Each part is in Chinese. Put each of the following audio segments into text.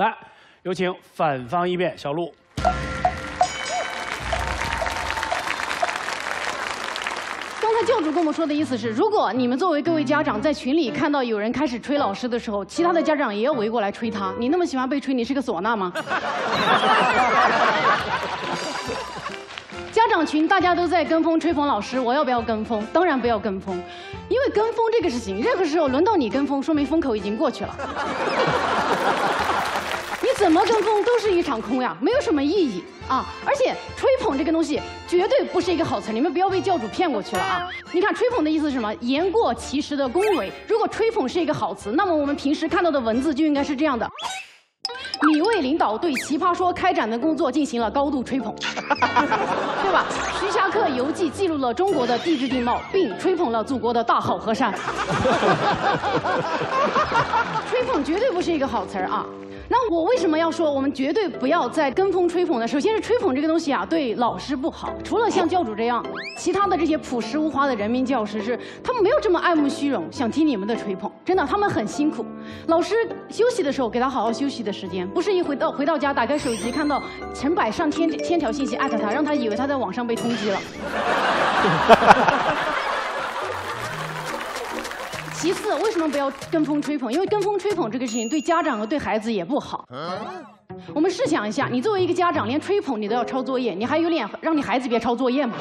来，有请反方一辩小陆。刚才教主跟我们说的意思是，如果你们作为各位家长在群里看到有人开始吹老师的时候，其他的家长也要围过来吹他。你那么喜欢被吹，你是个唢呐吗？家长群大家都在跟风吹捧老师，我要不要跟风？当然不要跟风，因为跟风这个事情，任何时候轮到你跟风，说明风口已经过去了。怎么跟风都是一场空呀，没有什么意义啊！而且吹捧这个东西绝对不是一个好词，你们不要被教主骗过去了啊！你看吹捧的意思是什么？言过其实的恭维。如果吹捧是一个好词，那么我们平时看到的文字就应该是这样的。米未领导对《奇葩说》开展的工作进行了高度吹捧，对吧？徐霞客游记记录了中国的地质地貌，并吹捧了祖国的大好河山。吹捧绝对不是一个好词儿啊！那我为什么要说我们绝对不要再跟风吹捧呢？首先是吹捧这个东西啊，对老师不好。除了像教主这样，其他的这些朴实无华的人民教师是，他们没有这么爱慕虚荣，想听你们的吹捧。真的，他们很辛苦。老师休息的时候，给他好好休息的时间，不是一回到回到家打开手机看到成百上千千条信息艾特他，让他以为他在网上被通缉了。其次，为什么不要跟风吹捧？因为跟风吹捧这个事情对家长和对孩子也不好。我们试想一下，你作为一个家长，连吹捧你都要抄作业，你还有脸让你孩子别抄作业吗？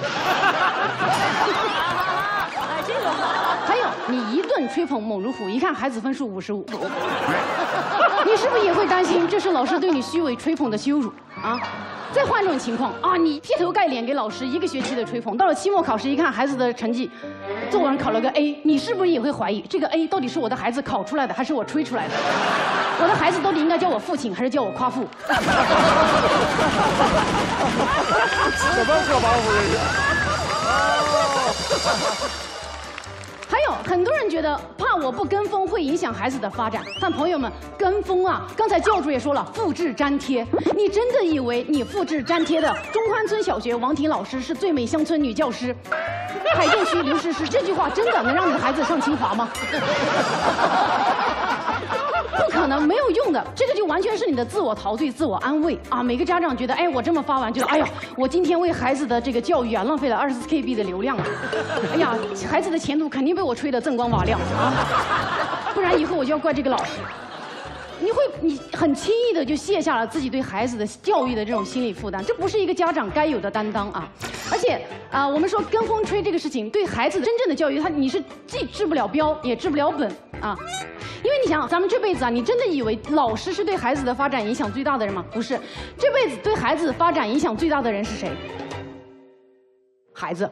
哎，这个好。还有，你一顿吹捧猛如虎，一看孩子分数五十五，你是不是也会担心这是老师对你虚伪吹捧的羞辱啊？再换一种情况啊，你劈头盖脸给老师一个学期的吹捧，到了期末考试一看孩子的成绩，作文考了个 A，你是不是也会怀疑这个 A 到底是我的孩子考出来的，还是我吹出来的？我的孩子到底应该叫我父亲，还是叫我夸父？什么破防这是？很多人觉得怕我不跟风会影响孩子的发展，但朋友们，跟风啊！刚才教主也说了，复制粘贴。你真的以为你复制粘贴的中关村小学王婷老师是最美乡村女教师，海淀区刘诗诗这句话真的能让你的孩子上清华吗？不可能，没有用的。这个就完全是你的自我陶醉、自我安慰啊！每个家长觉得，哎，我这么发完，觉得，哎呀，我今天为孩子的这个教育啊，浪费了二十四 KB 的流量啊！哎呀，孩子的前途肯定被我吹得锃光瓦亮啊！不然以后我就要怪这个老师。你会，你很轻易的就卸下了自己对孩子的教育的这种心理负担，这不是一个家长该有的担当啊！而且啊，我们说跟风吹这个事情，对孩子真正的教育，他你是既治不了标，也治不了本啊！因为你想，咱们这辈子啊，你真的以为老师是对孩子的发展影响最大的人吗？不是，这辈子对孩子发展影响最大的人是谁？孩子。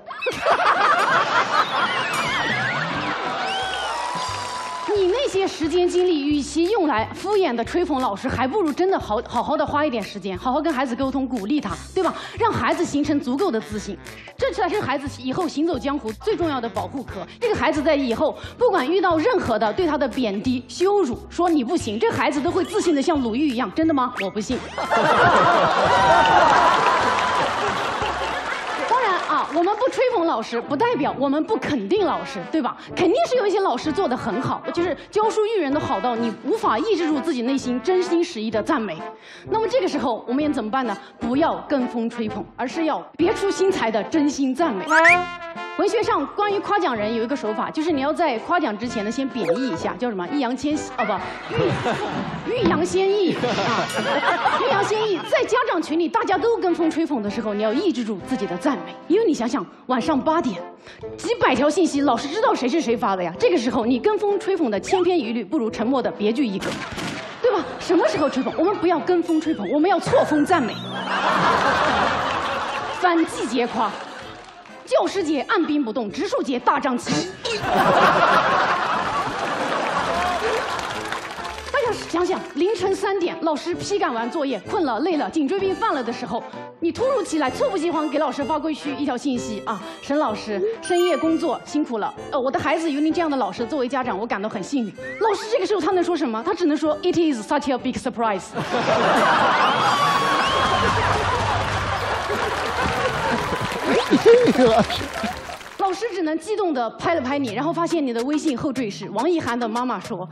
你那些时间精力，与其用来敷衍的吹捧老师，还不如真的好好好的花一点时间，好好跟孩子沟通，鼓励他，对吧？让孩子形成足够的自信，这才是孩子以后行走江湖最重要的保护壳。这个孩子在以后不管遇到任何的对他的贬低、羞辱，说你不行，这孩子都会自信的像鲁豫一样。真的吗？我不信。我们不吹捧老师，不代表我们不肯定老师，对吧？肯定是有一些老师做得很好，就是教书育人的好到你无法抑制住自己内心真心实意的赞美。那么这个时候我们应怎么办呢？不要跟风吹捧，而是要别出心裁的真心赞美。文学上关于夸奖人有一个手法，就是你要在夸奖之前呢，先贬义一下，叫什么？易烊千玺哦不，欲 欲扬先抑啊，欲扬先抑。在家长群里大家都跟风吹捧的时候，你要抑制住自己的赞美，因为你想想，晚上八点，几百条信息，老师知道谁是谁发的呀？这个时候你跟风吹捧的千篇一律，不如沉默的别具一格，对吧？什么时候吹捧？我们不要跟风吹捧，我们要错峰赞美，反季节夸。教师节按兵不动，植树节大张旗。大家想想，凌晨三点，老师批改完作业，困了累了，颈椎病犯了的时候，你突如其来、猝不及防给老师发过去一条信息啊，沈老师深夜工作辛苦了，呃，我的孩子有您这样的老师，作为家长我感到很幸运。老师这个时候他能说什么？他只能说 It is such a big surprise。老师师只能激动地拍了拍你，然后发现你的微信后缀是王一涵的妈妈说：“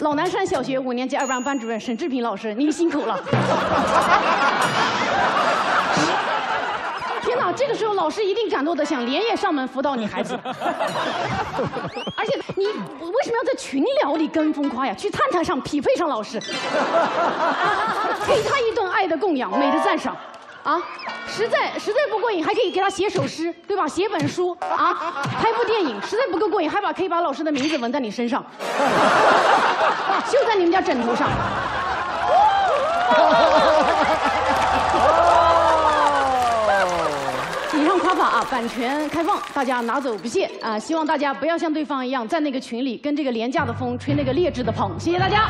老南山小学五年级二班班主任沈志平老师，您辛苦了。”天哪，这个时候老师一定感动的想连夜上门辅导你孩子。而且你为什么要在群聊里跟风夸呀？去探探上匹配上老师，给他一顿爱的供养，美的赞赏。啊，实在实在不过瘾，还可以给他写首诗，对吧？写本书啊，拍部电影，实在不够过瘾，还把可以把老师的名字纹在你身上，就在你们家枕头上。以上夸法啊，版权开放，大家拿走不谢啊！希望大家不要像对方一样，在那个群里跟这个廉价的风吹那个劣质的捧。谢谢大家。